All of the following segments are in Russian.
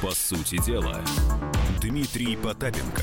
По сути дела, Дмитрий Потапенко.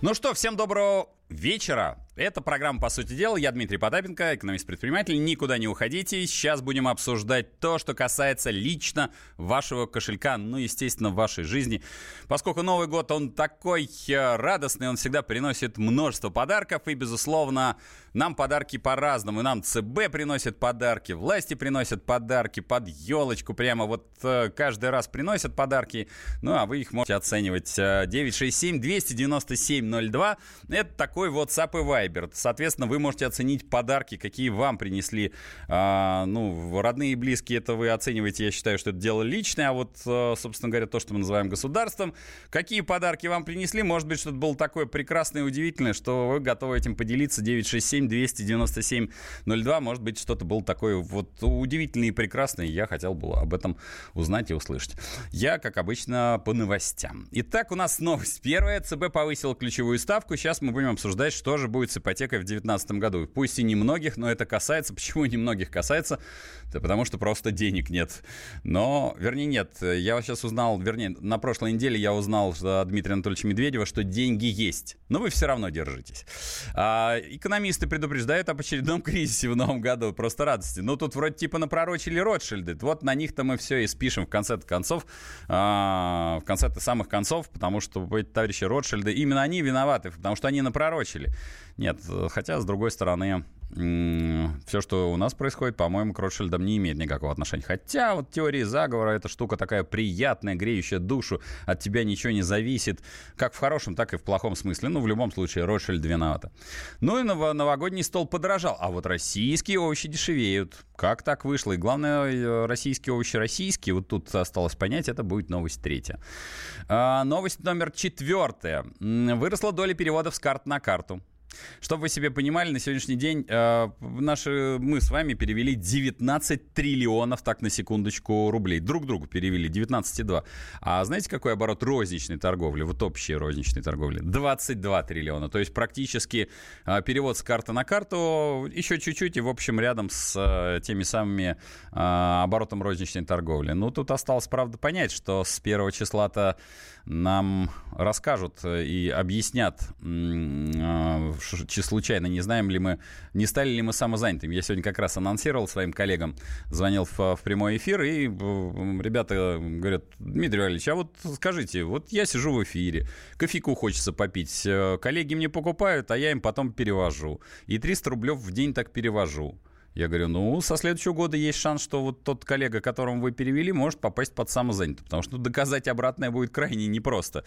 Ну что, всем доброго вечера. Это программа «По сути дела». Я Дмитрий Потапенко, экономист-предприниматель. Никуда не уходите. Сейчас будем обсуждать то, что касается лично вашего кошелька, ну, естественно, вашей жизни. Поскольку Новый год, он такой э, радостный, он всегда приносит множество подарков. И, безусловно, нам подарки по-разному. Нам ЦБ приносит подарки, власти приносят подарки под елочку. Прямо вот э, каждый раз приносят подарки. Ну, а вы их можете оценивать. 967-297-02. Это такой и Viber Viber. Соответственно, вы можете оценить подарки, какие вам принесли, а, ну, родные и близкие. Это вы оцениваете, я считаю, что это дело личное. А вот, а, собственно говоря, то, что мы называем государством. Какие подарки вам принесли? Может быть, что-то было такое прекрасное и удивительное, что вы готовы этим поделиться. 967-297-02. Может быть, что-то было такое вот удивительное и прекрасное. Я хотел бы об этом узнать и услышать. Я, как обычно, по новостям. Итак, у нас новость первая. ЦБ повысил ключевую ставку. Сейчас мы будем обсуждать, что же будет с ипотекой в 2019 году. Пусть и немногих, но это касается. Почему немногих касается? Да потому что просто денег нет. Но, вернее, нет. Я сейчас узнал, вернее, на прошлой неделе я узнал от Дмитрия Анатольевича Медведева, что деньги есть. Но вы все равно держитесь. А, экономисты предупреждают об очередном кризисе в новом году. Просто радости. Ну, тут вроде типа напророчили Ротшильды. Вот на них-то мы все и спишем в конце концов. А, в конце самых концов, потому что товарищи Ротшильды, именно они виноваты, потому что они напророчили. Нет, хотя, с другой стороны, все, что у нас происходит, по-моему, к Ротшильдам не имеет никакого отношения. Хотя вот теория заговора, эта штука такая приятная, греющая душу, от тебя ничего не зависит, как в хорошем, так и в плохом смысле. Ну, в любом случае, Ротшильд виновата. Ну и новогодний стол подорожал, а вот российские овощи дешевеют. Как так вышло? И главное, э, российские овощи российские. Вот тут осталось понять, это будет новость третья. А, новость номер четвертая. Выросла доля переводов с карт на карту. Чтобы вы себе понимали, на сегодняшний день э, наши, мы с вами перевели 19 триллионов, так на секундочку, рублей. Друг другу перевели 19,2. А знаете, какой оборот розничной торговли, вот общей розничной торговли? 22 триллиона. То есть практически э, перевод с карты на карту еще чуть-чуть и, в общем, рядом с э, теми самыми э, оборотом розничной торговли. Ну, тут осталось, правда, понять, что с первого числа-то нам расскажут и объяснят, э, случайно не знаем ли мы, не стали ли мы самозанятыми. Я сегодня как раз анонсировал своим коллегам, звонил в, в прямой эфир, и ребята говорят, Дмитрий Валерьевич, а вот скажите, вот я сижу в эфире, кофейку хочется попить, э, коллеги мне покупают, а я им потом перевожу. И 300 рублев в день так перевожу. Я говорю, ну, со следующего года есть шанс, что вот тот коллега, которому вы перевели, может попасть под самозанятый, потому что доказать обратное будет крайне непросто.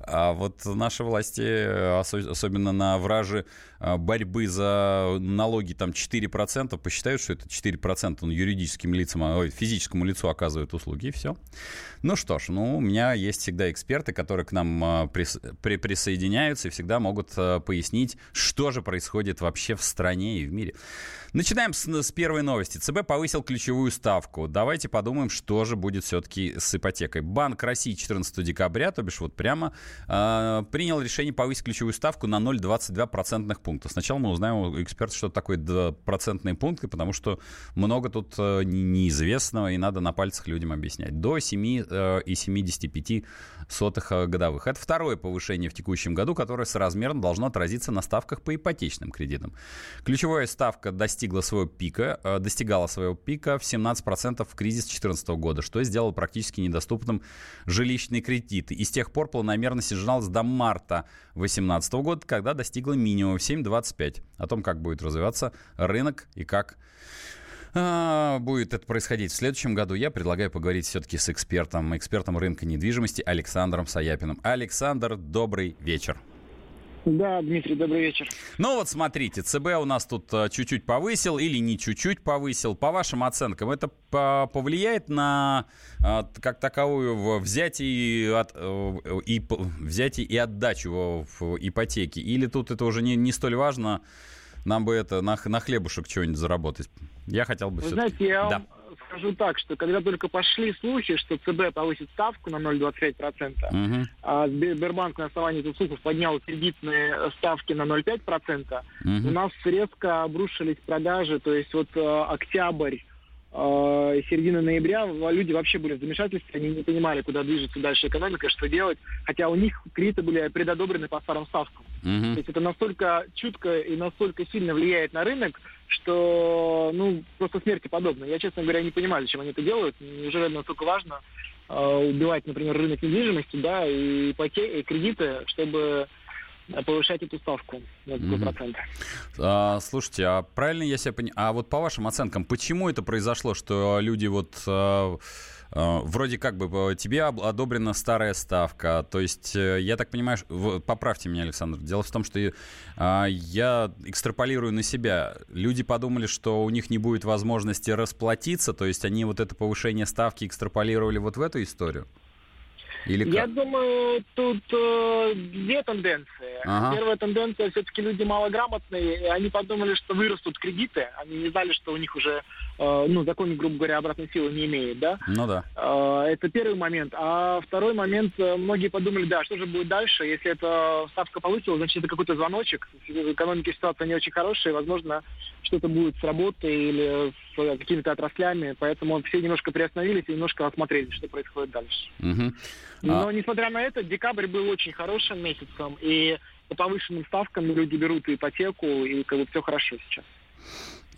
А вот наши власти, особенно на враже а, борьбы за налоги там 4%, посчитают, что это 4% он юридическим лицам, ой, физическому лицу оказывает услуги, и все. Ну что ж, ну, у меня есть всегда эксперты, которые к нам а, прис, при, присоединяются и всегда могут а, пояснить, что же происходит вообще в стране и в мире. Начинаем с, с первой новости. ЦБ повысил ключевую ставку. Давайте подумаем, что же будет все-таки с ипотекой. Банк России 14 декабря, то бишь вот прямо, э, принял решение повысить ключевую ставку на 0,22 процентных пункта. Сначала мы узнаем у экспертов, что такое процентные пункты, потому что много тут э, неизвестного, и надо на пальцах людям объяснять. До 7,75 э, годовых. Это второе повышение в текущем году, которое соразмерно должно отразиться на ставках по ипотечным кредитам. Ключевая ставка достигла своего пика, э, достигала своего пика в 17% в кризис 2014 года, что сделало практически недоступным жилищные кредиты. И с тех пор планомерно снижалась до марта 2018 года, когда достигла минимума в 7,25. О том, как будет развиваться рынок и как а, будет это происходить в следующем году, я предлагаю поговорить все-таки с экспертом, экспертом рынка недвижимости Александром Саяпиным. Александр, добрый вечер. Да, Дмитрий, добрый вечер. Ну вот смотрите, ЦБ у нас тут э, чуть-чуть повысил или не чуть-чуть повысил. По вашим оценкам, это повлияет на э, как таковую взятие и, от, э, и, взятие и отдачу в ипотеке? Или тут это уже не, не столь важно, нам бы это на, на хлебушек что-нибудь заработать? Я хотел бы Вы знаете, я да скажу так, что когда только пошли слухи, что ЦБ повысит ставку на 0,25%, угу. а Сбербанк на основании этих слухов поднял кредитные ставки на 0,5%, угу. у нас резко обрушились продажи, то есть вот э, октябрь середины ноября люди вообще были в замешательстве, они не понимали, куда движется дальше экономика, что делать, хотя у них кредиты были предодобрены по старым ставкам. Mm-hmm. То есть это настолько чутко и настолько сильно влияет на рынок, что, ну, просто смерти подобно. Я, честно говоря, не понимаю, зачем они это делают. Неужели настолько важно э, убивать, например, рынок недвижимости, да, и, ипотеки, и кредиты, чтобы повышать эту ставку на 2%. А, слушайте, а правильно я себя понимаю? А вот по вашим оценкам, почему это произошло, что люди вот... А, а, вроде как бы э, тебе одобрена старая ставка. То есть, э, я так понимаю, поправьте меня, Александр. Дело в том, что я экстраполирую на себя. Люди подумали, что у них не будет возможности расплатиться, то есть они вот это повышение ставки экстраполировали вот в эту историю? Или как? Я думаю, тут э, две тенденции. Ага. Первая тенденция, все-таки люди малограмотные, они подумали, что вырастут кредиты. Они не знали, что у них уже, ну, закон, грубо говоря, обратной силы не имеет, да? Ну да. Э, это первый момент. А второй момент, э, многие подумали, да, что же будет дальше, если эта ставка повысилась, значит, это какой-то звоночек. В экономике ситуация не очень хорошая, возможно, что-то будет с работой или с какими-то отраслями, поэтому все немножко приостановились и немножко осмотрели, что происходит дальше. Угу. Но, а... несмотря на это, декабрь был очень хорошим месяцем, и по повышенным ставкам люди берут ипотеку, и как бы все хорошо сейчас.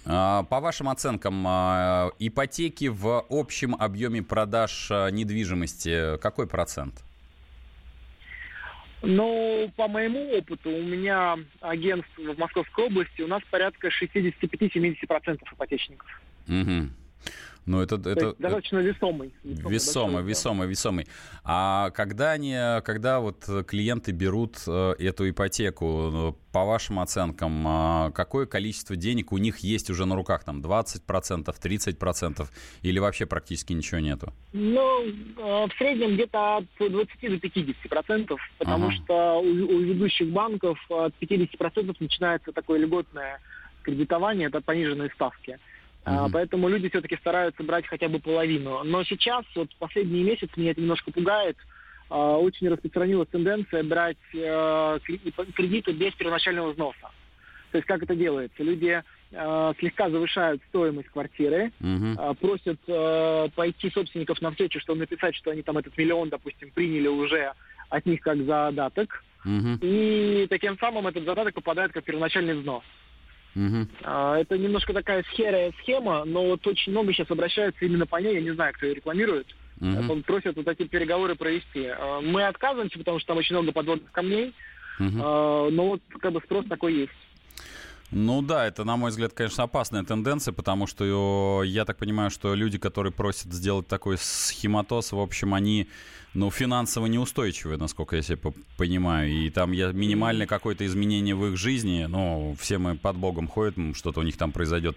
А, по вашим оценкам, а, ипотеки в общем объеме продаж недвижимости какой процент? Ну, по моему опыту, у меня агентство в Московской области, у нас порядка 65-70% ипотечников. Угу. Ну, это, это, достаточно весомый. Весомый, весомый, весомый. А когда они, когда вот клиенты берут э, эту ипотеку, ну, по вашим оценкам, а какое количество денег у них есть уже на руках? Там 20%, 30% или вообще практически ничего нету? Ну, э, в среднем где-то от 20 до 50%, потому ага. что у, у ведущих банков от 50% начинается такое льготное кредитование, это пониженные ставки. Uh-huh. Поэтому люди все-таки стараются брать хотя бы половину. Но сейчас, вот последние месяцы, меня это немножко пугает, а, очень распространилась тенденция брать э, кредиты без первоначального взноса. То есть как это делается? Люди э, слегка завышают стоимость квартиры, просят э, пойти собственников на встречу, чтобы написать, что они там этот миллион, допустим, приняли уже от них как задаток. Uh-huh. И таким самым этот задаток попадает как первоначальный взнос. Угу. Это немножко такая серая схема, но вот очень много сейчас обращаются именно по ней, я не знаю, кто ее рекламирует. Угу. Просят вот такие переговоры провести. А, мы отказываемся, потому что там очень много подводных камней, угу. но вот как бы спрос такой есть. Ну да, это, на мой взгляд, конечно, опасная тенденция, потому что я так понимаю, что люди, которые просят сделать такой схематоз, в общем, они ну, финансово неустойчивые, насколько я себе понимаю. И там я, минимальное какое-то изменение в их жизни, ну, все мы под Богом ходят, что-то у них там произойдет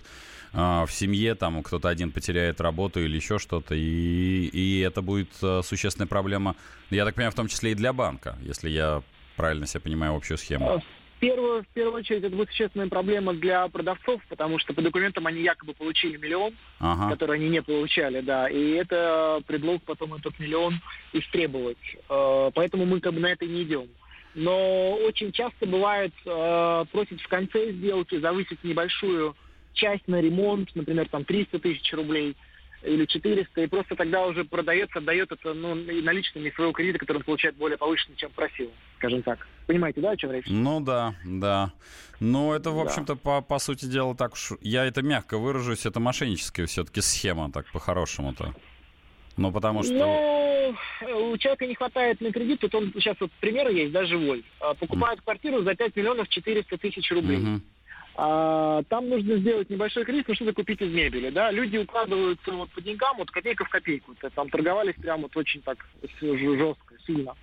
а, в семье, там кто-то один потеряет работу или еще что-то, и, и это будет а, существенная проблема, я так понимаю, в том числе и для банка, если я правильно себе понимаю общую схему первую, в первую очередь это будет существенная проблема для продавцов, потому что по документам они якобы получили миллион, ага. который они не получали, да, и это предлог потом этот миллион истребовать. Э, поэтому мы как бы на это не идем. Но очень часто бывает, э, просят в конце сделки завысить небольшую часть на ремонт, например, там 300 тысяч рублей – или 400, и просто тогда уже продавец отдает это ну, наличными своего кредита, который он получает более повышенный, чем просил, скажем так. Понимаете, да, о чем речь? Ну да, да. Но это, в общем-то, да. по, по сути дела, так уж, я это мягко выражусь, это мошенническая все-таки схема, так по-хорошему-то. Ну, потому что... Ну, у человека не хватает на кредит, вот он, сейчас вот примеры есть, да, живой. А, покупает mm. квартиру за 5 миллионов 400 тысяч рублей. Mm-hmm. А, там нужно сделать небольшой кредит, ну что-то купить из мебели, да. Люди укладываются вот по деньгам, вот копейка в копейку. Там торговались прямо вот очень так жестко, сильно.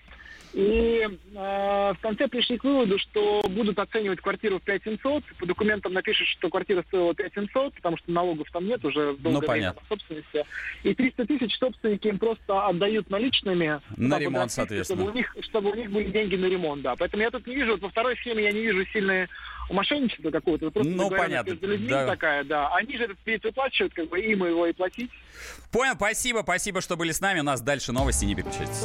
И э, в конце пришли к выводу, что будут оценивать квартиру в 5700, по документам напишут, что квартира стоила 5700, потому что налогов там нет уже долгое ну, время собственности. И 300 тысяч собственники им просто отдают наличными. На ремонт, соответственно. Чтобы у, них, чтобы у них были деньги на ремонт, да. Поэтому я тут не вижу, вот во второй схеме я не вижу сильные мошенничество какого-то. Просто ну, понятно. Между людьми да. такая, да. Они же этот кредит выплачивают, как бы им его и платить. Понял, спасибо, спасибо, что были с нами. У нас дальше новости, не переключайтесь.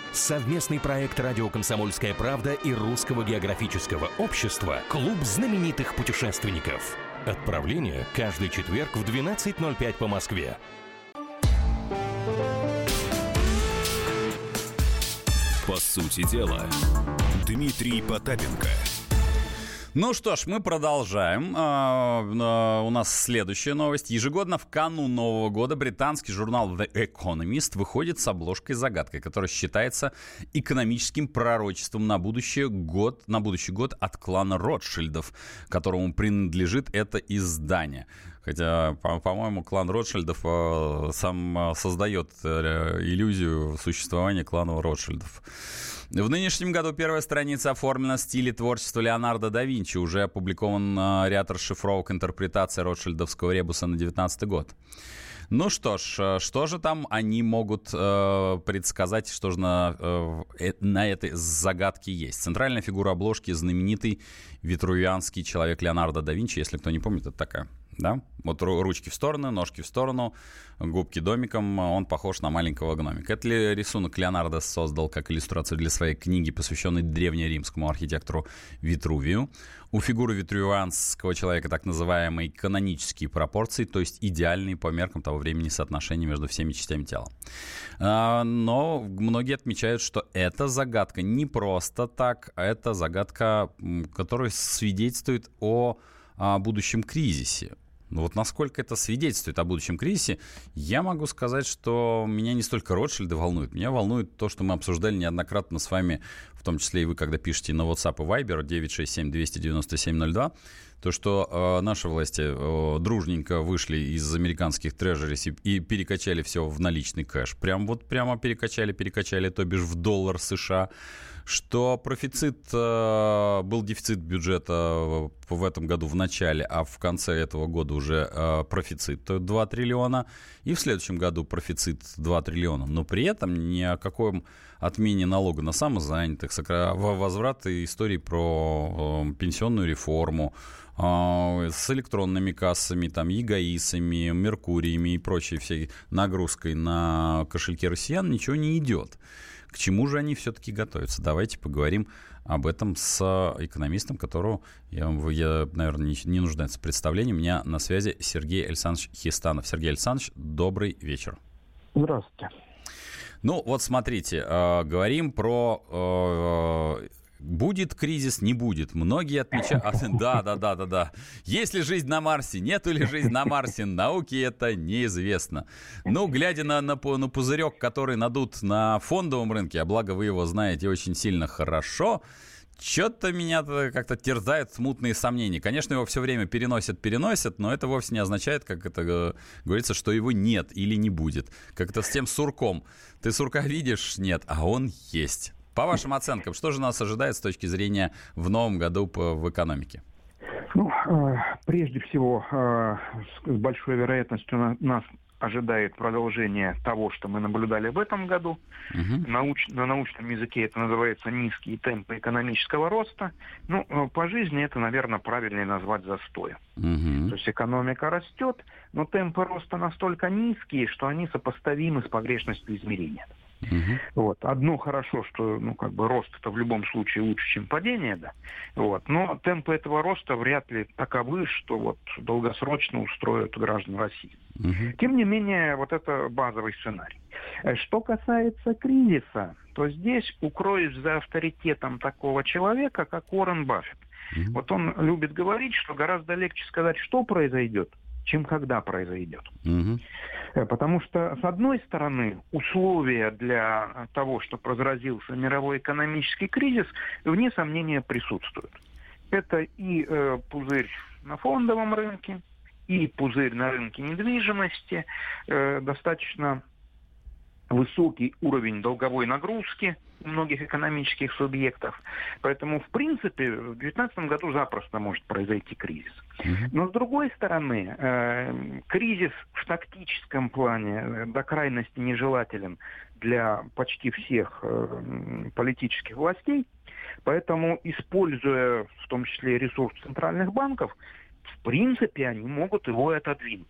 Совместный проект «Радио Комсомольская правда» и Русского географического общества «Клуб знаменитых путешественников». Отправление каждый четверг в 12.05 по Москве. По сути дела, Дмитрий Потапенко – ну что ж, мы продолжаем. А, а, у нас следующая новость. Ежегодно в канун Нового года британский журнал The Economist выходит с обложкой-загадкой, которая считается экономическим пророчеством на будущий год, на будущий год от клана Ротшильдов, которому принадлежит это издание. Хотя, по-моему, клан Ротшильдов э, сам создает э, иллюзию существования клана Ротшильдов. В нынешнем году первая страница оформлена в стиле творчества Леонардо да Винчи. Уже опубликован ряд расшифровок интерпретации Ротшильдовского ребуса на 19 год. Ну что ж, что же там они могут э, предсказать, что же на, э, на этой загадке есть? Центральная фигура обложки знаменитый витрувианский человек Леонардо да Винчи, если кто не помнит, это такая да? Вот ручки в сторону, ножки в сторону, губки домиком, он похож на маленького гномика. Это ли рисунок Леонардо создал как иллюстрацию для своей книги, посвященной древнеримскому архитектору Витрувию? У фигуры витрувианского человека так называемые канонические пропорции, то есть идеальные по меркам того времени соотношения между всеми частями тела. А, но многие отмечают, что эта загадка не просто так, а это загадка, которая свидетельствует о о будущем кризисе. Но вот насколько это свидетельствует о будущем кризисе, я могу сказать, что меня не столько Ротшильды волнуют, меня волнует то, что мы обсуждали неоднократно с вами, в том числе и вы, когда пишете на WhatsApp и Viber 967-297-02, то, что э, наши власти э, дружненько вышли из американских трежерис и, и перекачали все в наличный кэш. Прям вот прямо перекачали, перекачали, то бишь в доллар США что профицит, э, был дефицит бюджета в этом году в начале, а в конце этого года уже э, профицит 2 триллиона, и в следующем году профицит 2 триллиона. Но при этом ни о каком отмене налога на самозанятых, возврат истории про э, пенсионную реформу, с электронными кассами, там, ЕГАИСами, Меркуриями и прочей всей нагрузкой на кошельки россиян ничего не идет. К чему же они все-таки готовятся? Давайте поговорим об этом с экономистом, которого, я, я наверное, не, не нуждается в представлении. У меня на связи Сергей Александрович Хистанов. Сергей Александрович, добрый вечер. Здравствуйте. Ну, вот смотрите, э, говорим про э, Будет кризис, не будет. Многие отмечают... Да, да, да, да, да. Есть ли жизнь на Марсе, нету ли жизнь на Марсе, науке это неизвестно. Ну, глядя на, на, на пузырек, который надут на фондовом рынке, а благо вы его знаете очень сильно хорошо, что-то меня как-то терзают смутные сомнения. Конечно, его все время переносят, переносят, но это вовсе не означает, как это э, говорится, что его нет или не будет. Как это с тем сурком. Ты сурка видишь? Нет, а он есть. По вашим оценкам, что же нас ожидает с точки зрения в новом году в экономике? Ну, э, прежде всего, э, с большой вероятностью нас ожидает продолжение того, что мы наблюдали в этом году. Угу. Науч, на научном языке это называется низкие темпы экономического роста. Ну, э, по жизни это, наверное, правильнее назвать застоем. Угу. То есть экономика растет, но темпы роста настолько низкие, что они сопоставимы с погрешностью измерения. Угу. Вот. Одно хорошо, что ну, как бы рост это в любом случае лучше, чем падение, да. Вот. Но темпы этого роста вряд ли таковы, что вот долгосрочно устроят граждан России. Угу. Тем не менее, вот это базовый сценарий. Э, что касается кризиса, то здесь укроюсь за авторитетом такого человека, как Уоррен Баффет. Угу. Вот он любит говорить, что гораздо легче сказать, что произойдет, чем когда произойдет. Угу. Потому что, с одной стороны, условия для того, чтобы разразился мировой экономический кризис, вне сомнения присутствуют. Это и э, пузырь на фондовом рынке, и пузырь на рынке недвижимости, э, достаточно высокий уровень долговой нагрузки у многих экономических субъектов. Поэтому, в принципе, в 2019 году запросто может произойти кризис. Но, с другой стороны, э, кризис в тактическом плане э, до крайности нежелателен для почти всех э, политических властей. Поэтому, используя в том числе ресурс центральных банков, в принципе, они могут его отодвинуть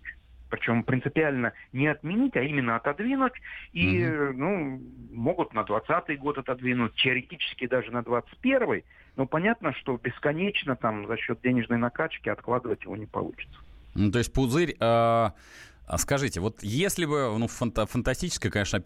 причем принципиально не отменить, а именно отодвинуть, и угу. ну, могут на 20 год отодвинуть, теоретически даже на 21 но понятно, что бесконечно там за счет денежной накачки откладывать его не получится. Ну, то есть пузырь э, а скажите, вот если бы, ну, фанта фантастическая, конечно,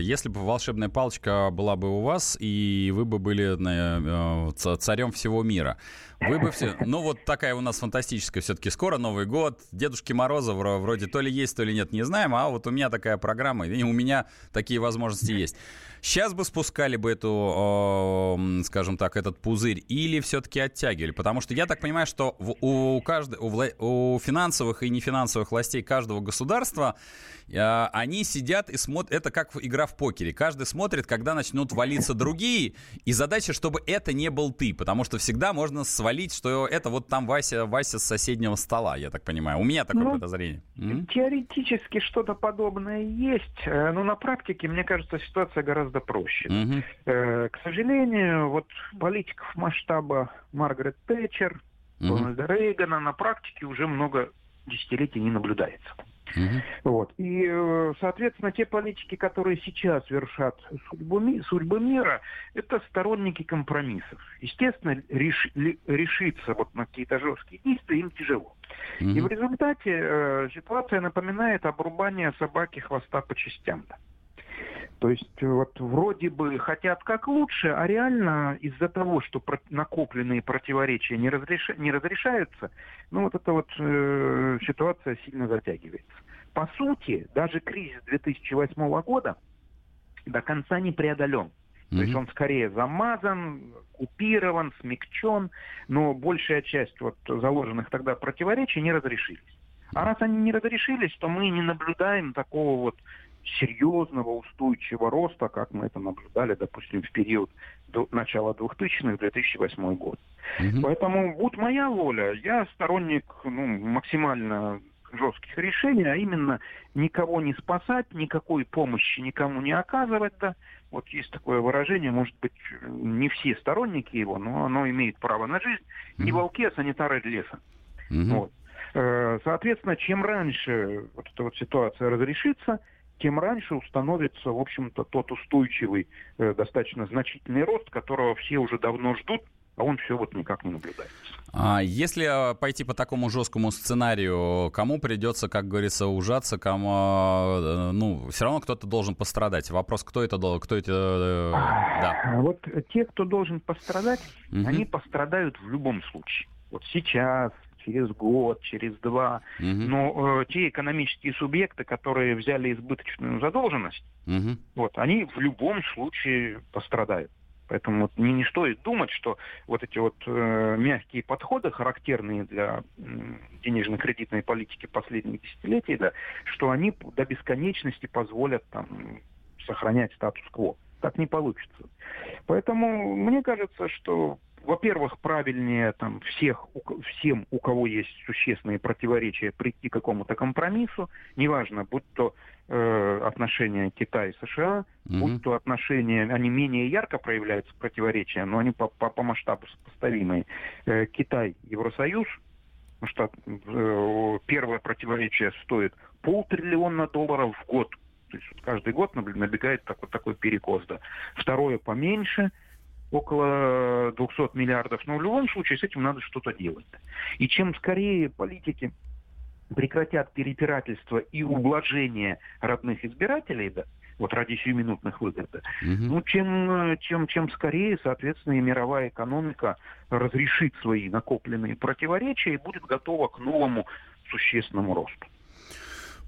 если бы волшебная палочка была бы у вас, и вы бы были э, царем всего мира, вы бы все... Ну, вот такая у нас фантастическая все-таки. Скоро Новый год. Дедушки Мороза вроде то ли есть, то ли нет, не знаем. А вот у меня такая программа, и у меня такие возможности есть. Сейчас бы спускали бы эту, скажем так, этот пузырь или все-таки оттягивали? Потому что я так понимаю, что у, каждой, у, у финансовых и нефинансовых властей каждого государства а, они сидят и смотрят, это как игра в покере. Каждый смотрит, когда начнут валиться другие, и задача, чтобы это не был ты, потому что всегда можно свалить, что это вот там Вася, Вася с соседнего стола, я так понимаю. У меня такое ну, подозрение. Теоретически что-то подобное есть, э, но на практике, мне кажется, ситуация гораздо проще. Угу. К сожалению, вот политиков масштаба Маргарет Тэтчер, Рональда угу. Рейгана на практике уже много десятилетий не наблюдается. Угу. Вот. И, э, соответственно, те политики, которые сейчас вершат судьбу, судьбы мира, это сторонники компромиссов. Естественно, реш, решиться вот на какие-то жесткие действия им тяжело. Угу. И в результате э, ситуация напоминает обрубание собаки хвоста по частям. Да. То есть э, вот вроде бы хотят как лучше, а реально из-за того, что накопленные противоречия не, разреш... не разрешаются, ну вот эта вот э, ситуация сильно затягивается. По сути, даже кризис 2008 года до конца не преодолен. Mm-hmm. То есть он скорее замазан, купирован, смягчен, но большая часть вот заложенных тогда противоречий не разрешились. А раз они не разрешились, то мы не наблюдаем такого вот серьезного устойчивого роста, как мы это наблюдали, допустим, в период до начала 2000-х, 2008 год. Угу. Поэтому, будь моя воля, я сторонник ну, максимально жестких решений, а именно никого не спасать, никакой помощи никому не оказывать. Да. Вот есть такое выражение, может быть, не все сторонники его, но оно имеет право на жизнь. Mm-hmm. Не волки, а санитары леса. Mm-hmm. Вот. Э, соответственно, чем раньше вот эта вот ситуация разрешится, тем раньше установится, в общем-то, тот устойчивый, э, достаточно значительный рост, которого все уже давно ждут, а он все вот никак не наблюдается. А если а, пойти по такому жесткому сценарию, кому придется, как говорится, ужаться, кому, э, ну, все равно кто-то должен пострадать. Вопрос, кто это, кто это, э, да. Вот те, кто должен пострадать, угу. они пострадают в любом случае. Вот сейчас, через год, через два. Угу. Но э, те экономические субъекты, которые взяли избыточную задолженность, угу. вот, они в любом случае пострадают. Поэтому вот не, не стоит думать, что вот эти вот э, мягкие подходы, характерные для э, денежно-кредитной политики последних десятилетий, да, что они до бесконечности позволят там, сохранять статус-кво. Так не получится. Поэтому мне кажется, что во-первых, правильнее там всех, всем, у кого есть существенные противоречия, прийти к какому-то компромиссу, неважно, будь то э, отношения Китая и США, mm-hmm. будь то отношения, они менее ярко проявляются противоречия, но они по, по, по масштабу сопоставимые. Э, Китай, Евросоюз, что э, первое противоречие стоит полтриллиона долларов в год. То есть вот каждый год набегает такой, такой перекос. Да. Второе поменьше – около 200 миллиардов. Но в любом случае с этим надо что-то делать. И чем скорее политики прекратят перепирательство и ублажение родных избирателей, да, вот ради сиюминутных выгод, да, угу. ну, чем, чем, чем скорее, соответственно, и мировая экономика разрешит свои накопленные противоречия и будет готова к новому существенному росту.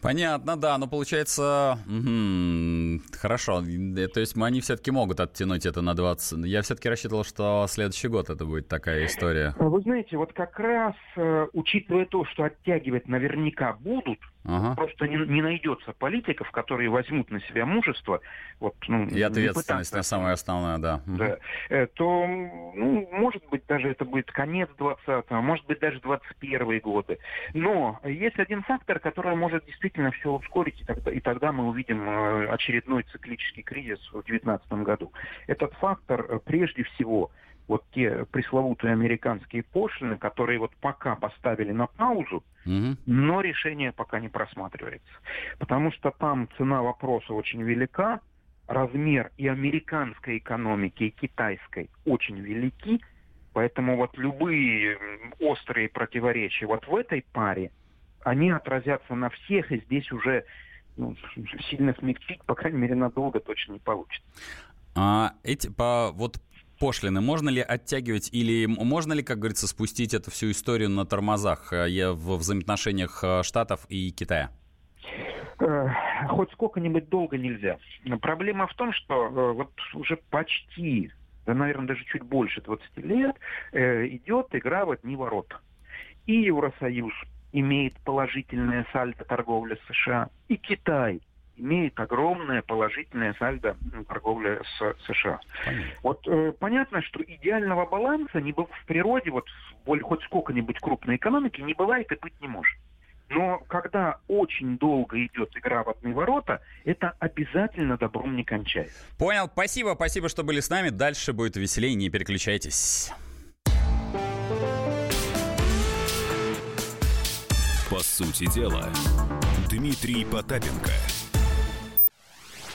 Понятно, да, но получается, угу, хорошо, э, то есть они все-таки могут оттянуть это на 20. Я все-таки рассчитывал, что следующий год это будет такая история. Вы знаете, вот как раз, э, учитывая то, что оттягивать наверняка будут, Ага. Просто не, не найдется политиков, которые возьмут на себя мужество. Вот, ну, и ответственность на самое основное, да. да. Угу. То, ну, может быть, даже это будет конец 20-го, может быть, даже 21 годы. Но есть один фактор, который может действительно все ускорить, и тогда, и тогда мы увидим э, очередной циклический кризис в 2019 году. Этот фактор, э, прежде всего, вот те пресловутые американские пошлины, которые вот пока поставили на паузу, угу. но решение пока не просматривается. Потому что там цена вопроса очень велика, размер и американской экономики, и китайской очень велики, поэтому вот любые острые противоречия вот в этой паре, они отразятся на всех, и здесь уже ну, сильно смягчить, по крайней мере, надолго точно не получится. А эти по вот пошлины можно ли оттягивать или можно ли, как говорится, спустить эту всю историю на тормозах э, в взаимоотношениях э, Штатов и Китая? Э, хоть сколько-нибудь долго нельзя. Проблема в том, что вот уже почти, да, наверное, даже чуть больше 20 лет идет игра в одни ворота. И Евросоюз имеет положительное сальдо торговли США, и Китай – имеет огромное положительное сальдо торговли с США. Понятно. Вот э, понятно, что идеального баланса не было в природе, вот в хоть сколько-нибудь крупной экономики, не бывает и быть не может. Но когда очень долго идет игра в одни ворота, это обязательно добром не кончается. Понял. Спасибо, спасибо, что были с нами. Дальше будет веселее, не переключайтесь. По сути дела, Дмитрий Потапенко –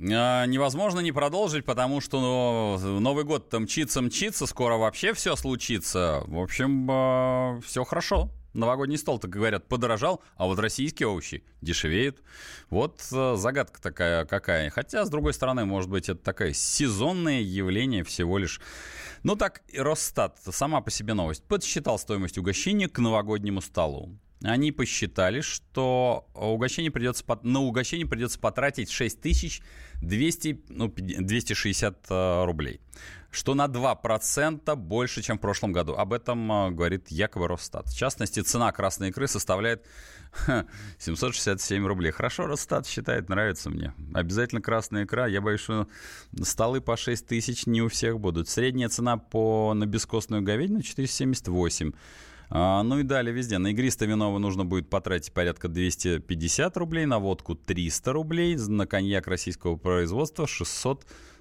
А, невозможно не продолжить, потому что ну, Новый год там мчится, мчится, скоро вообще все случится. В общем, а, все хорошо. Новогодний стол, так говорят, подорожал, а вот российские овощи дешевеют. Вот а, загадка такая какая. Хотя, с другой стороны, может быть, это такое сезонное явление всего лишь. Ну так, Росстат, сама по себе новость, подсчитал стоимость угощения к новогоднему столу они посчитали, что угощение придется, на угощение придется потратить 6200, ну, 260 э, рублей, что на 2% больше, чем в прошлом году. Об этом э, говорит якобы Росстат. В частности, цена красной икры составляет 767 рублей. Хорошо Росстат считает, нравится мне. Обязательно красная икра. Я боюсь, что столы по 6 тысяч не у всех будут. Средняя цена по, на бескостную говядину 478 а, ну и далее везде. На игристое вино нужно будет потратить порядка 250 рублей, на водку 300 рублей, на коньяк российского производства 640 рублей.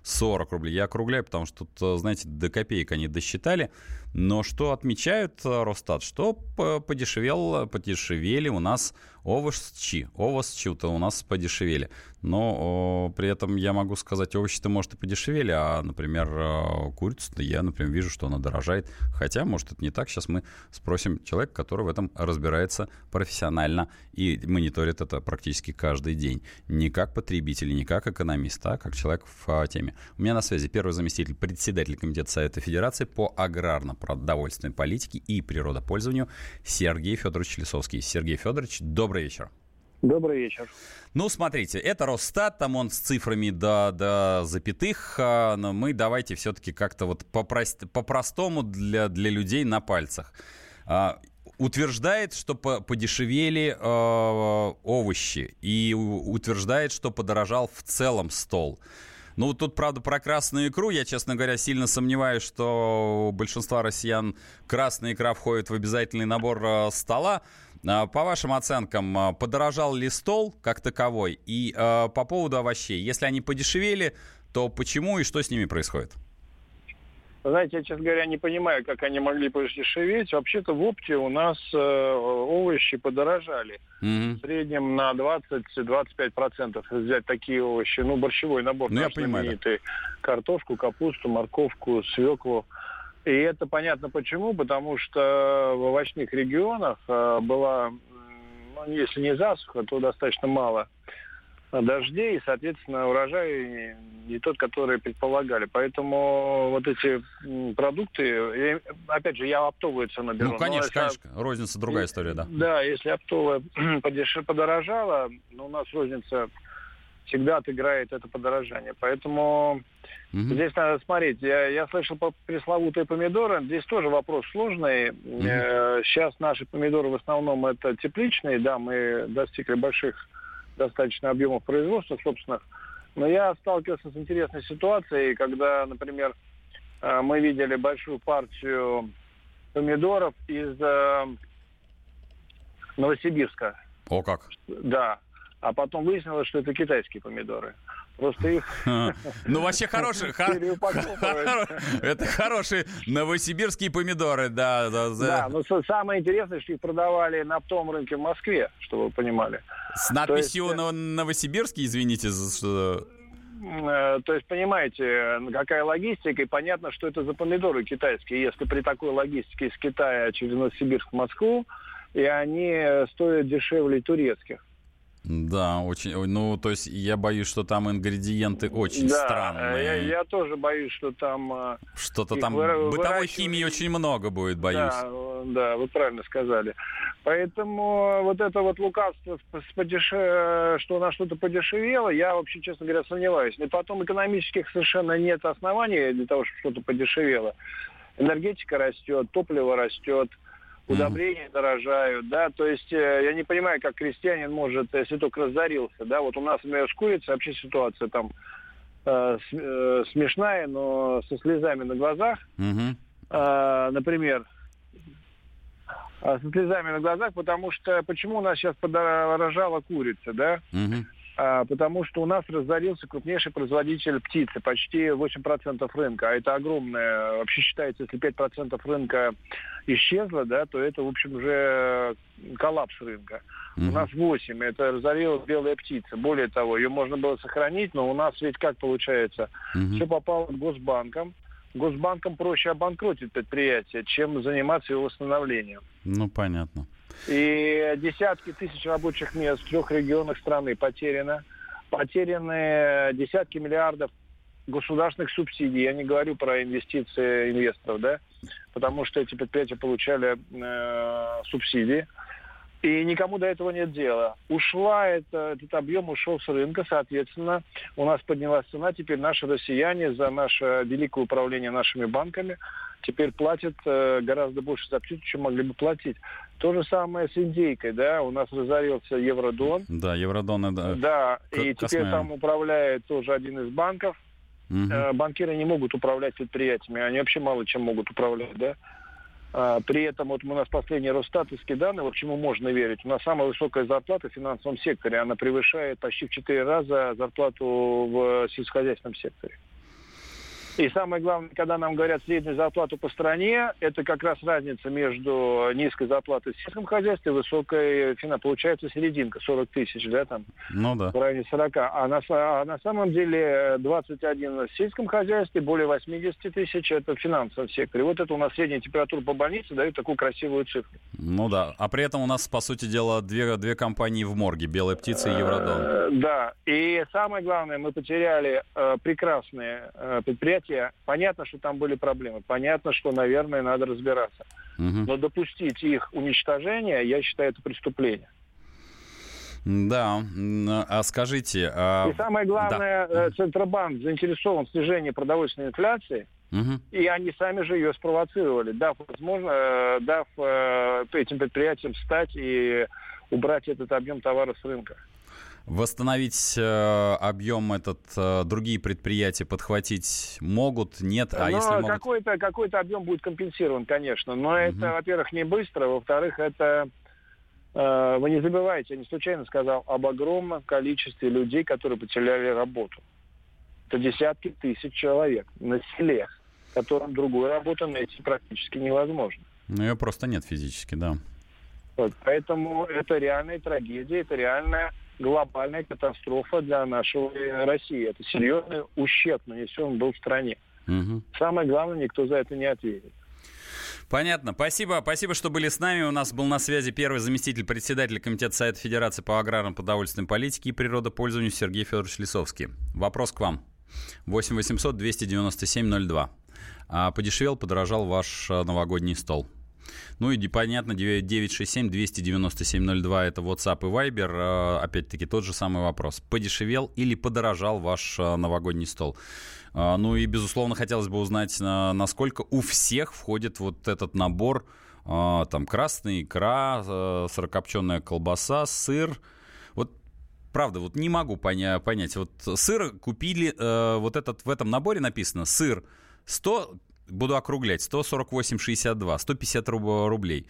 Я округляю, потому что тут, знаете, до копеек они досчитали. Но что отмечают э, Росстат? Что подешевел, подешевели у нас овощи. Овощи-то у нас подешевели. Но о, при этом я могу сказать, овощи-то, может, и подешевели, а, например, э, курицу-то я, например, вижу, что она дорожает. Хотя, может, это не так. Сейчас мы спросим человека, который в этом разбирается профессионально и мониторит это практически каждый день. Не как потребитель, не как экономист, а как человек в а, У меня на связи первый заместитель председателя Комитета Совета Федерации по аграрно продовольственной политике и природопользованию Сергей Федорович Лисовский. Сергей Федорович, добрый вечер. Добрый вечер. Ну, смотрите, это Росстат, там он с цифрами до, до запятых, а, но мы давайте все-таки как-то вот по-простому для, для людей на пальцах. А, утверждает, что подешевели э, овощи и утверждает, что подорожал в целом стол. Ну, тут, правда, про красную икру. Я, честно говоря, сильно сомневаюсь, что у большинства россиян красная икра входит в обязательный набор э, стола. А, по вашим оценкам, э, подорожал ли стол как таковой? И э, по поводу овощей, если они подешевели, то почему и что с ними происходит? Знаете, я, честно говоря, не понимаю, как они могли подешеветь. Вообще-то в опте у нас э, овощи подорожали. Mm-hmm. В среднем на 20-25% взять такие овощи. Ну, борщевой набор ну, наш знаменитый. Да. Картошку, капусту, морковку, свеклу. И это понятно почему. Потому что в овощных регионах э, была, ну, если не засуха, то достаточно мало дождей, и, соответственно, урожай не тот, который предполагали. Поэтому вот эти продукты, опять же, я оптовую цену беру. Ну, конечно, но, конечно. Розница другая история, да. Да, если оптовая подорожала, но у нас розница всегда отыграет это подорожание. Поэтому угу. здесь надо смотреть. Я, я слышал по пресловутые помидоры. Здесь тоже вопрос сложный. Угу. сейчас наши помидоры в основном это тепличные. Да, мы достигли больших достаточно объемов производства собственных. Но я сталкивался с интересной ситуацией, когда, например, э, мы видели большую партию помидоров из э, Новосибирска. О как? Да. А потом выяснилось, что это китайские помидоры. Просто их... Ну, вообще хорошие. Это хорошие новосибирские помидоры, да. Да, но самое интересное, что их продавали на том рынке в Москве, чтобы вы понимали. С надписью э, новосибирский, извините, что... Э, то есть, понимаете, какая логистика, и понятно, что это за помидоры китайские. Если при такой логистике из Китая через Новосибирск в Москву, и они стоят дешевле турецких. Да, очень. Ну, то есть я боюсь, что там ингредиенты очень да, странные. Я, я тоже боюсь, что там. Э, Что-то там вы, бытовой химии очень много будет, боюсь. Да, да, вы правильно сказали. Поэтому вот это вот лукавство, подеше... что на что-то подешевело, я вообще, честно говоря, сомневаюсь. И потом экономических совершенно нет оснований для того, чтобы что-то подешевело. Энергетика растет, топливо растет удобрения mm-hmm. дорожают, да, то есть э, я не понимаю, как крестьянин может, если только разорился, да, вот у нас, например, с курицей вообще ситуация там э, э, смешная, но со слезами на глазах, mm-hmm. э, например, э, со слезами на глазах, потому что почему у нас сейчас подорожала курица, да? Mm-hmm потому что у нас разорился крупнейший производитель птицы, почти 8% рынка, а это огромное, вообще считается, если 5% рынка исчезло, да, то это, в общем, уже коллапс рынка. Mm-hmm. У нас 8, это разорилась белая птица. Более того, ее можно было сохранить, но у нас ведь как получается? Mm-hmm. Все попало к госбанкам, Госбанкам проще обанкротить предприятие, чем заниматься его восстановлением. Ну, понятно. И десятки тысяч рабочих мест в трех регионах страны потеряно. Потеряны десятки миллиардов государственных субсидий. Я не говорю про инвестиции инвесторов, да, потому что эти предприятия получали э, субсидии. И никому до этого нет дела. Ушла это, этот объем ушел с рынка, соответственно, у нас поднялась цена. Теперь наши россияне за наше великое управление нашими банками теперь платят э, гораздо больше за птицу, чем могли бы платить. То же самое с индейкой, да, у нас разорился Евродон. Да, Евродон, это... Да, К- и теперь космея. там управляет тоже один из банков. Угу. Э, банкиры не могут управлять предприятиями, они вообще мало чем могут управлять, да. А, при этом вот у нас последние Росстатовские данные, вот чему можно верить, у нас самая высокая зарплата в финансовом секторе, она превышает почти в 4 раза зарплату в сельскохозяйственном секторе. И самое главное, когда нам говорят среднюю зарплату по стране, это как раз разница между низкой зарплатой в сельском хозяйстве и высокой, получается серединка, 40 тысяч, да, там, ну, да. в районе 40. А на, а на самом деле 21 в сельском хозяйстве, более 80 тысяч это в финансовом секторе. Вот это у нас средняя температура по больнице дает такую красивую цифру. Ну да, а при этом у нас, по сути дела, две, две компании в морге, Белая птица и Евродон. Э, да, и самое главное, мы потеряли э, прекрасные э, предприятия, предприятия, понятно, что там были проблемы, понятно, что, наверное, надо разбираться. Угу. Но допустить их уничтожение, я считаю, это преступление. Да, а скажите... А... И самое главное, да. Э, Центробанк заинтересован в снижении продовольственной инфляции, угу. и они сами же ее спровоцировали, дав, возможно, э, дав э, этим предприятиям встать и убрать этот объем товара с рынка. Восстановить э, объем этот э, другие предприятия подхватить могут, нет? А но если могут... какой-то, какой-то объем будет компенсирован, конечно. Но угу. это, во-первых, не быстро. Во-вторых, это... Э, вы не забывайте, я не случайно сказал об огромном количестве людей, которые потеряли работу. Это десятки тысяч человек на селе, которым другую работу найти практически невозможно. Ну, ее просто нет физически, да. Вот, поэтому это реальная трагедия, это реальная глобальная катастрофа для нашего России. Это серьезный ущерб нанесен был в стране. Угу. Самое главное, никто за это не ответит. Понятно. Спасибо, спасибо, что были с нами. У нас был на связи первый заместитель председателя Комитета Совета Федерации по аграрным продовольственной политике и природопользованию Сергей Федорович Лисовский. Вопрос к вам. 8 800 297 02. А подешевел, подорожал ваш а, новогодний стол. Ну и понятно, 967-297-02 это WhatsApp и Viber. А, опять-таки тот же самый вопрос. Подешевел или подорожал ваш а, новогодний стол? Ну и, безусловно, хотелось бы узнать, насколько у всех входит вот этот набор там красная икра, сырокопченая колбаса, сыр. Вот правда, вот не могу поня- понять. Вот сыр купили, э, вот этот в этом наборе написано сыр 100 буду округлять, 148,62, 150 рублей.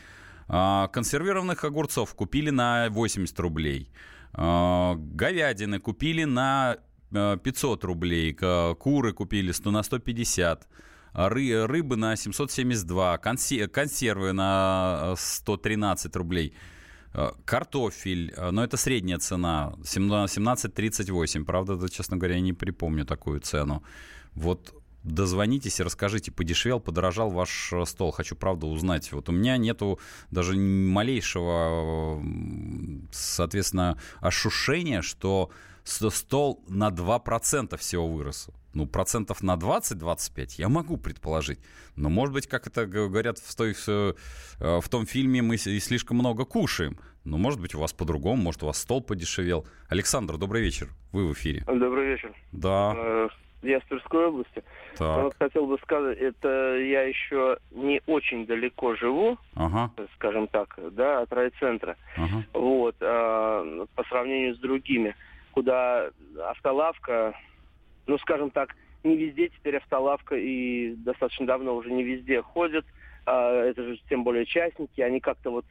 А, консервированных огурцов купили на 80 рублей. А, говядины купили на 500 рублей. Куры купили 100 на 150 ры, рыбы на 772, консервы на 113 рублей, картофель, но это средняя цена, 17,38, правда, честно говоря, я не припомню такую цену. Вот дозвонитесь и расскажите, подешевел, подорожал ваш э, стол. Хочу, правда, узнать. Вот у меня нету даже малейшего, соответственно, ошушения, что стол на 2% всего вырос. Ну, процентов на 20-25 я могу предположить. Но, может быть, как это говорят в, той, в, э, в том фильме, мы и слишком много кушаем. Но, может быть, у вас по-другому, может, у вас стол подешевел. Александр, добрый вечер. Вы в эфире. Добрый вечер. Да. Я с Тверской области. Так. Вот хотел бы сказать, это я еще не очень далеко живу, ага. скажем так, да, от райцентра. Ага. Вот, а, по сравнению с другими, куда автолавка, ну, скажем так, не везде теперь автолавка и достаточно давно уже не везде ходят. А, это же тем более частники, они как-то вот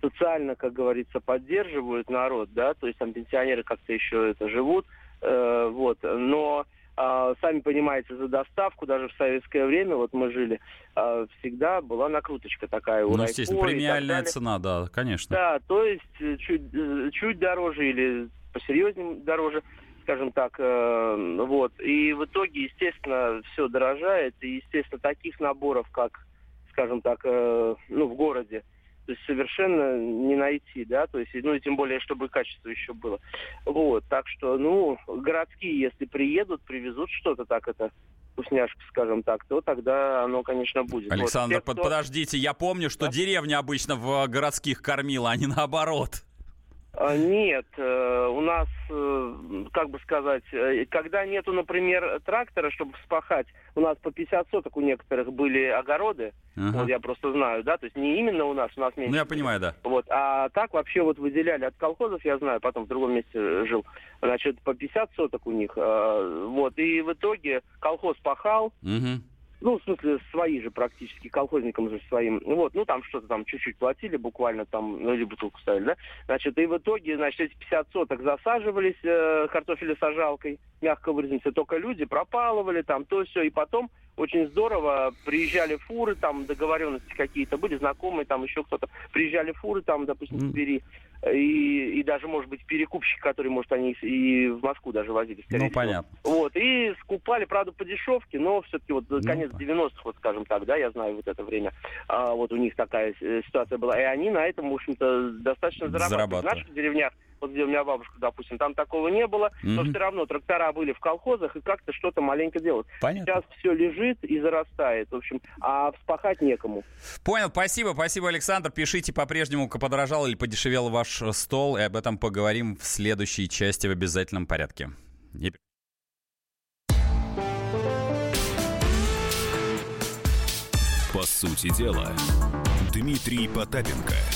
социально, как говорится, поддерживают народ, да, то есть там пенсионеры как-то еще это живут, э, вот, но сами понимаете, за доставку даже в советское время, вот мы жили, а, всегда была накруточка такая у Ну, естественно, премиальная цена, да, конечно. Да, то есть э, чуть, э, чуть дороже или посерьезнее дороже, скажем так, э, вот. И в итоге, естественно, все дорожает, и, естественно, таких наборов, как, скажем так, ну, в городе, то есть совершенно не найти, да, то есть, ну и тем более, чтобы качество еще было. Вот, так что, ну, городские, если приедут, привезут что-то так это вкусняшка, скажем так, то тогда оно, конечно, будет. Александр, вот, те, кто... подождите, я помню, что да? деревня обычно в городских кормила, а не наоборот. А, нет, э, у нас, э, как бы сказать, э, когда нету, например, трактора, чтобы вспахать, у нас по 50 соток у некоторых были огороды, ага. вот я просто знаю, да, то есть не именно у нас, у нас меньше. Ну, я понимаю, да. Вот, а так вообще вот выделяли от колхозов, я знаю, потом в другом месте жил, значит, по 50 соток у них, вот, и в итоге колхоз пахал, угу ну, в смысле, свои же практически, колхозникам же своим. Вот, ну, там что-то там чуть-чуть платили, буквально там, ну, или бутылку ставили, да? Значит, и в итоге, значит, эти 50 соток засаживались э, картофелесажалкой, мягко выразимся, только люди пропалывали там, то все, и потом очень здорово. Приезжали фуры, там договоренности какие-то были, знакомые, там еще кто-то. Приезжали фуры, там, допустим, в Твери. И, и даже, может быть, перекупщики, которые, может, они и в Москву даже возили, скорее Ну, всего. понятно. Вот, и скупали, правда, по дешевке, но все-таки вот ну, конец 90-х, вот скажем так, да, я знаю вот это время, а, вот у них такая э, ситуация была. И они на этом, в общем-то, достаточно зарабатывают. В наших деревнях вот где у меня бабушка, допустим, там такого не было, mm-hmm. но все равно трактора были в колхозах и как-то что-то маленько делают. Понятно. Сейчас все лежит и зарастает, в общем, а вспахать некому. Понял, спасибо, спасибо, Александр. Пишите по-прежнему, подорожал или подешевел ваш стол, и об этом поговорим в следующей части в обязательном порядке. По сути дела, Дмитрий Потапенко –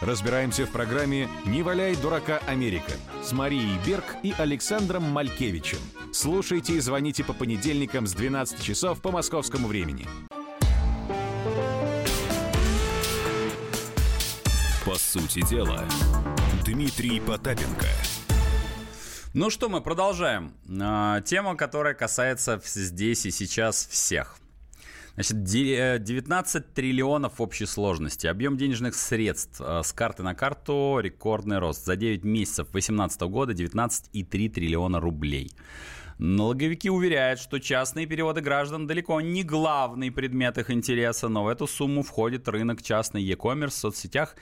Разбираемся в программе «Не валяй дурака Америка» с Марией Берг и Александром Малькевичем. Слушайте и звоните по понедельникам с 12 часов по московскому времени. По сути дела, Дмитрий Потапенко – Ну что, мы продолжаем. А, тема, которая касается здесь и сейчас всех. Значит, 19 э, триллионов общей сложности. Объем денежных средств э, с карты на карту рекордный рост. За 9 месяцев 2018 года 19,3 триллиона рублей. Налоговики уверяют, что частные переводы граждан далеко не главный предмет их интереса, но в эту сумму входит рынок частный e-commerce в соцсетях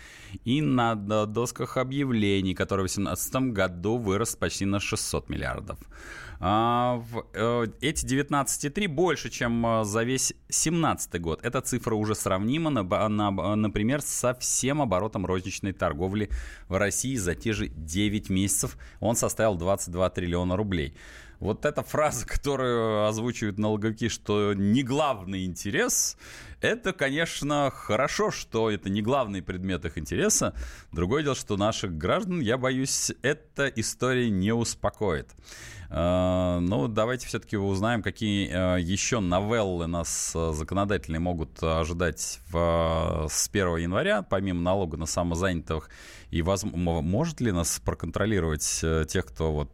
и на досках объявлений, который в 2018 году вырос почти на 600 миллиардов. А, э, эти 19,3 больше, чем э, за весь 2017 год. Эта цифра уже сравнима, на, например, со всем оборотом розничной торговли в России за те же 9 месяцев. Он составил 22 триллиона рублей. Вот эта фраза, которую озвучивают налоговики, что не главный интерес, это, конечно, хорошо, что это не главный предмет их интереса. Другое дело, что наших граждан, я боюсь, эта история не успокоит. Э, ну, давайте все-таки узнаем, какие э, еще новеллы нас э, законодательные могут ожидать в, с 1 января, помимо налога на самозанятых. И воз, может ли нас проконтролировать тех, кто вот...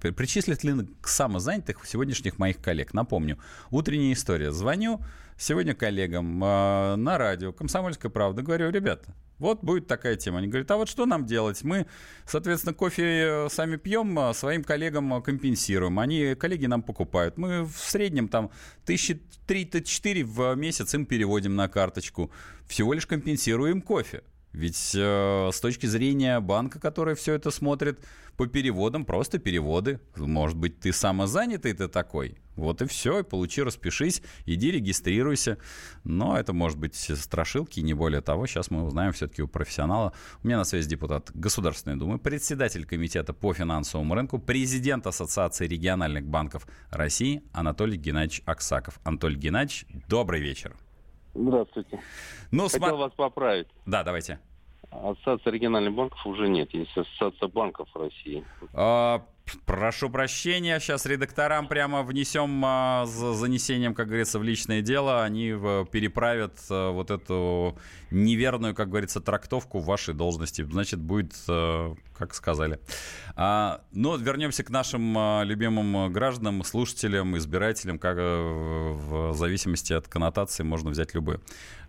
Причислит ли к самозанятых сегодняшних моих коллег? Напомню, утренняя история. Звоню сегодня коллегам на радио «Комсомольская правда». Говорю, ребята, вот будет такая тема. Они говорят, а вот что нам делать? Мы, соответственно, кофе э, сами пьем, а своим коллегам э, компенсируем. Они, коллеги нам покупают. Мы в среднем там тысячи три-четыре в месяц им переводим на карточку. Всего лишь компенсируем кофе. Ведь э, с точки зрения банка, который все это смотрит, по переводам просто переводы. Может быть, ты самозанятый ты такой. Вот и все, и получи, распишись, иди регистрируйся. Но это может быть страшилки, не более того. Сейчас мы узнаем все-таки у профессионала. У меня на связи депутат Государственной Думы, председатель комитета по финансовому рынку, президент Ассоциации региональных банков России Анатолий Геннадьевич Аксаков. Анатолий Геннадьевич, добрый вечер. Здравствуйте. Ну, Хотел см... вас поправить. Да, давайте. Ассоциации региональных банков уже нет, есть Ассоциация банков России. А, прошу прощения, сейчас редакторам прямо внесем а, с занесением, как говорится, в личное дело. Они в, переправят а, вот эту неверную, как говорится, трактовку вашей должности. Значит, будет, а, как сказали. А, но вернемся к нашим а, любимым гражданам, слушателям, избирателям, как в зависимости от коннотации можно взять любые.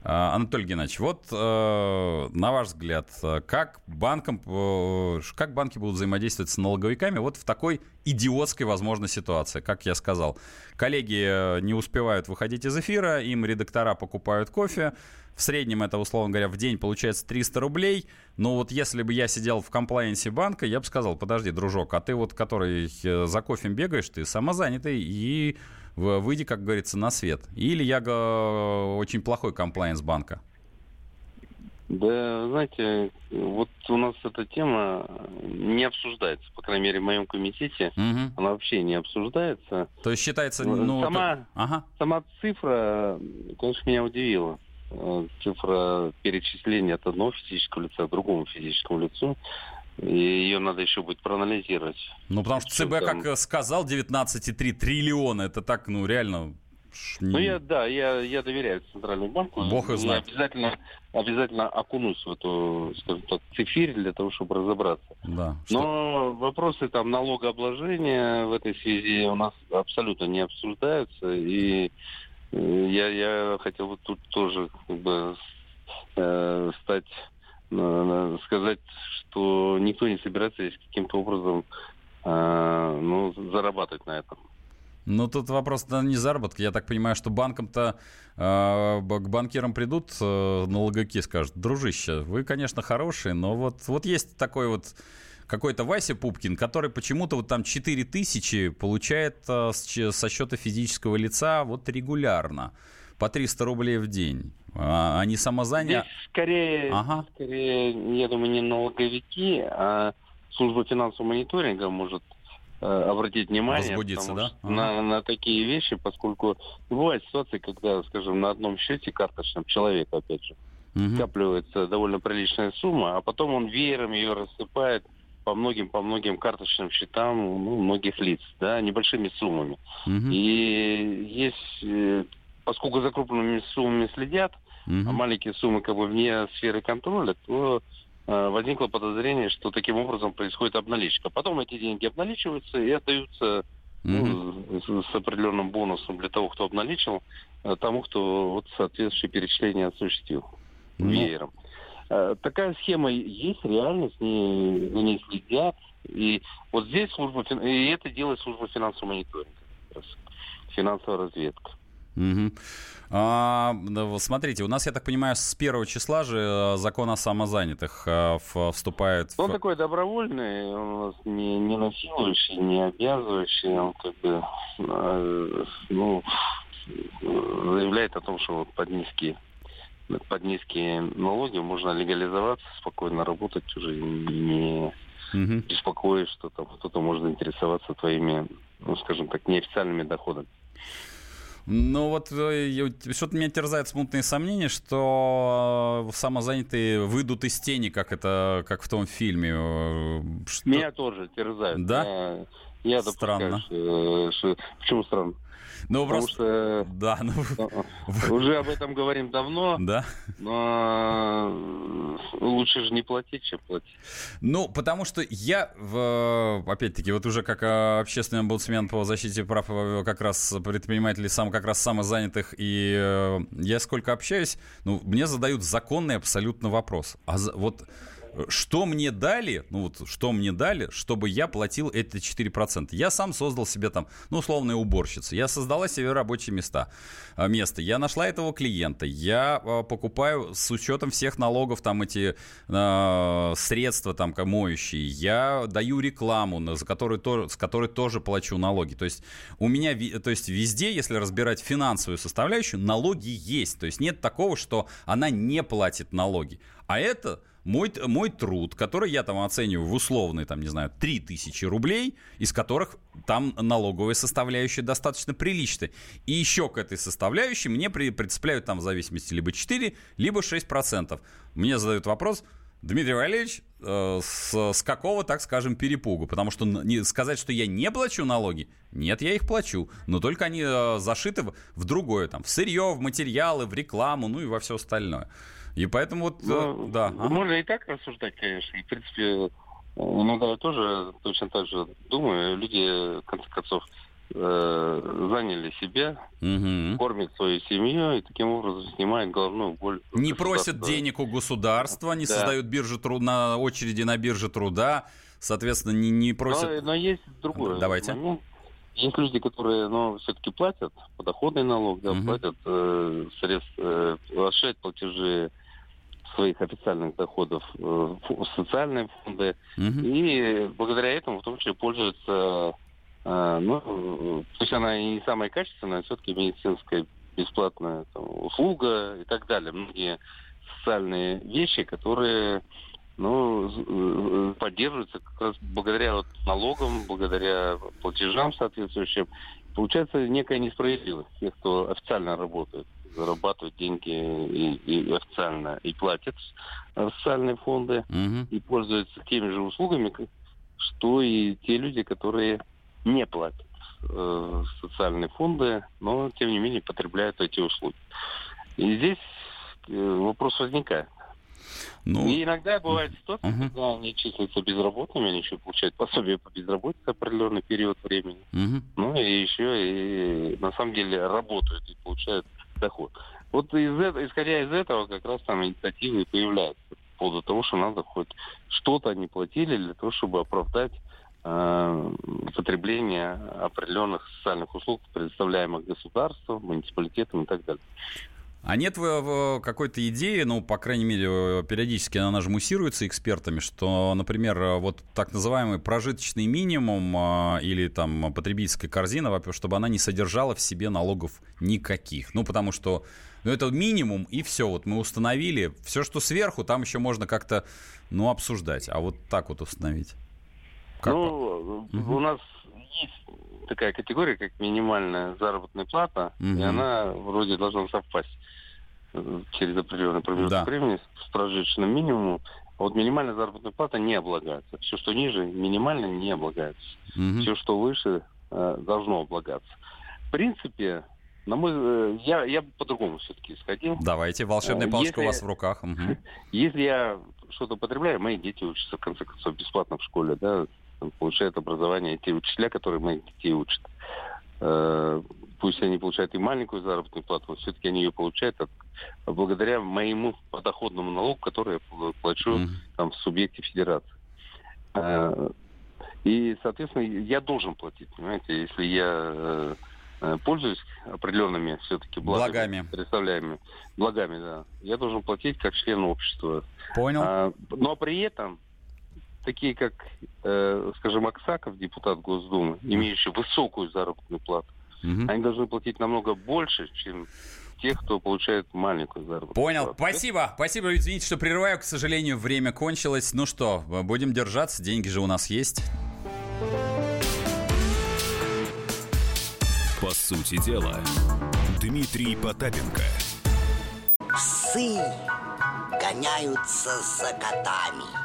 А, Анатолий Геннадьевич, вот э, на ваш взгляд, как, банкам, э, как банки будут взаимодействовать с налоговиками вот в такой идиотской, возможно, ситуации? Как я сказал, коллеги э, не успевают выходить из эфира, им редактора покупают кофе, в среднем это, условно говоря, в день получается 300 рублей. Но вот если бы я сидел в комплайенсе банка, я бы сказал, подожди, дружок, а ты вот, который за кофе бегаешь, ты самозанятый и выйди, как говорится, на свет. Или я очень плохой комплайенс банка? Да, знаете, вот у нас эта тема не обсуждается, по крайней мере, в моем комитете. Угу. Она вообще не обсуждается. То есть считается... Ну, сама, это... ага. сама цифра, конечно, меня удивила. Э, цифра перечисления от одного физического лица к другому физическому лицу и ее надо еще будет проанализировать. Ну, потому что ЦБ, там... как сказал, 19,3 триллиона, это так, ну, реально... Ну, я, да, я, я доверяю Центральному банку. Бог и знает. Я обязательно, обязательно окунусь в эту, скажем так, цифирь для того, чтобы разобраться. Да, что... Но вопросы там налогообложения в этой связи у нас абсолютно не обсуждаются. И э, я, я хотел бы тут тоже как бы э, стать сказать, что никто не собирается здесь каким-то образом э, ну, зарабатывать на этом. Ну, тут вопрос -то не заработка. Я так понимаю, что банкам-то, э, к банкирам придут э, налоговики скажут, дружище, вы, конечно, хорошие, но вот, вот есть такой вот какой-то Вася Пупкин, который почему-то вот там 4 тысячи получает э, со счета физического лица вот регулярно по 300 рублей в день. А, они самозанятые? Здесь скорее, ага. скорее, я думаю, не налоговики, а служба финансового мониторинга может э, обратить внимание Возбудиться, да? Ага. на, на такие вещи, поскольку бывают ситуации, когда, скажем, на одном счете карточном человек, опять же, угу. скапливается довольно приличная сумма, а потом он веером ее рассыпает по многим по многим карточным счетам ну, многих лиц, да, небольшими суммами. Угу. И есть, э, поскольку за крупными суммами следят, угу. маленькие суммы как бы вне сферы контроля, то возникло подозрение, что таким образом происходит обналичка. Потом эти деньги обналичиваются и отдаются ну, с, с определенным бонусом для того, кто обналичил, тому, кто вот соответствующее перечисление осуществил mm-hmm. веером. Такая схема есть, реально с ней, за ней следят. И вот здесь служба, и это делает служба финансового мониторинга, финансовая разведка. Угу. А, смотрите, у нас, я так понимаю, с первого числа же э, закон о самозанятых а, вступает. Он в... такой добровольный, он у нас не, не насилующий, не обязывающий, он как бы э, ну, заявляет о том, что вот под низкие под низкие налоги можно легализоваться, спокойно работать уже не угу. беспокоясь, что там кто-то может интересоваться твоими, ну, скажем так, неофициальными доходами. Ну вот э, что-то меня терзает смутные сомнения, что э, самозанятые выйдут из тени, как это, как в том фильме. Э, что... Меня тоже терзает. Да? Я, странно. Что, что, почему странно? Ну, Потому просто... что да, ну... уже об этом говорим давно. Да. Но лучше же не платить, чем платить. Ну, потому что я, в, опять-таки, вот уже как а, общественный омбудсмен по защите прав э, как раз предпринимателей, сам, как раз самозанятых, и э, я сколько общаюсь, ну, мне задают законный абсолютно вопрос. А вот что мне дали, ну вот что мне дали, чтобы я платил эти 4%? Я сам создал себе там, ну, условные уборщицы. Я создала себе рабочие места, а, место. Я нашла этого клиента. Я а, покупаю с учетом всех налогов там эти э, средства там моющие. Я даю рекламу, за которую тоже, с которой тоже плачу налоги. То есть у меня, то есть везде, если разбирать финансовую составляющую, налоги есть. То есть нет такого, что она не платит налоги. А это мой, мой труд, который я там оцениваю в условные, там, не знаю, 3000 рублей, из которых там налоговая составляющая достаточно приличная. И еще к этой составляющей мне при, представляют там в зависимости либо 4, либо 6%. Мне задают вопрос, Дмитрий Валерьевич, э, с, с какого, так скажем, перепугу? Потому что не, сказать, что я не плачу налоги, нет, я их плачу, но только они э, зашиты в, в другое, там, в сырье, в материалы, в рекламу, ну и во все остальное. И поэтому вот, ну, да. Можно ага. и так рассуждать, конечно. И, в принципе, иногда я тоже точно так же думаю. Люди, в конце концов, э, заняли себя, угу. кормят свою семью и таким образом снимают головную боль. Не просят денег у государства, не да. создают биржи труд на очереди на бирже труда, соответственно, не, не просят... Но, но есть другое. Давайте. Момент. Есть люди, которые, ну, все-таки платят подоходный налог, да, угу. платят э, средств, э, платежи своих официальных доходов э, в социальные фонды. Угу. И благодаря этому в том числе пользуются, э, ну, то есть она и не самая качественная, а все-таки медицинская бесплатная там, услуга и так далее. Многие социальные вещи, которые ну, э, поддерживаются как раз благодаря вот налогам, благодаря платежам соответствующим. Получается некая несправедливость тех, кто официально работает зарабатывают деньги и, и официально и платят социальные фонды угу. и пользуются теми же услугами, что и те люди, которые не платят э, социальные фонды, но тем не менее потребляют эти услуги. И здесь э, вопрос возникает. Ну, и иногда бывает ситуация, uh-huh. когда они числятся безработными, они еще получают пособие по безработице определенный период времени. Uh-huh. Ну и еще и на самом деле работают и получают доход. Вот из этого, исходя из этого, как раз там инициативы и появляются по поводу того, что надо хоть что-то они платили для того, чтобы оправдать э, потребление определенных социальных услуг, предоставляемых государством, муниципалитетом и так далее. А нет какой-то идеи, ну, по крайней мере, периодически она же муссируется экспертами, что, например, вот так называемый прожиточный минимум а, или там потребительская корзина, чтобы она не содержала в себе налогов никаких. Ну, потому что ну, это минимум, и все, вот мы установили. Все, что сверху, там еще можно как-то, ну, обсуждать. А вот так вот установить. Как ну, угу. у нас есть такая категория, как минимальная заработная плата, угу. и она вроде должна совпасть через определенный промежуток да. времени с прожиточным минимумом. А вот минимальная заработная плата не облагается. Все, что ниже, минимально не облагается. Угу. Все, что выше, э, должно облагаться. В принципе, на мой, э, я, я по-другому все-таки сходил. Давайте, волшебная палочка если, у вас в руках. Угу. Если я что-то потребляю, мои дети учатся, в конце концов, бесплатно в школе, да, получают образование те учителя, которые моих детей учат. Пусть они получают и маленькую заработную плату, но все-таки они ее получают от, благодаря моему подоходному налогу, который я плачу mm-hmm. там, в субъекте федерации. Э, и, соответственно, я должен платить, понимаете, если я э, пользуюсь определенными все-таки благами, благами. представляемыми благами, да, я должен платить как член общества. Понял. А, но при этом такие как, э, скажем, Аксаков, депутат Госдумы, имеющий высокую заработную плату, угу. они должны платить намного больше, чем тех, кто получает маленькую заработную Понял. Плату. Спасибо. Спасибо. Извините, что прерываю. К сожалению, время кончилось. Ну что, будем держаться. Деньги же у нас есть. По сути дела, Дмитрий Потапенко. Псы гоняются за котами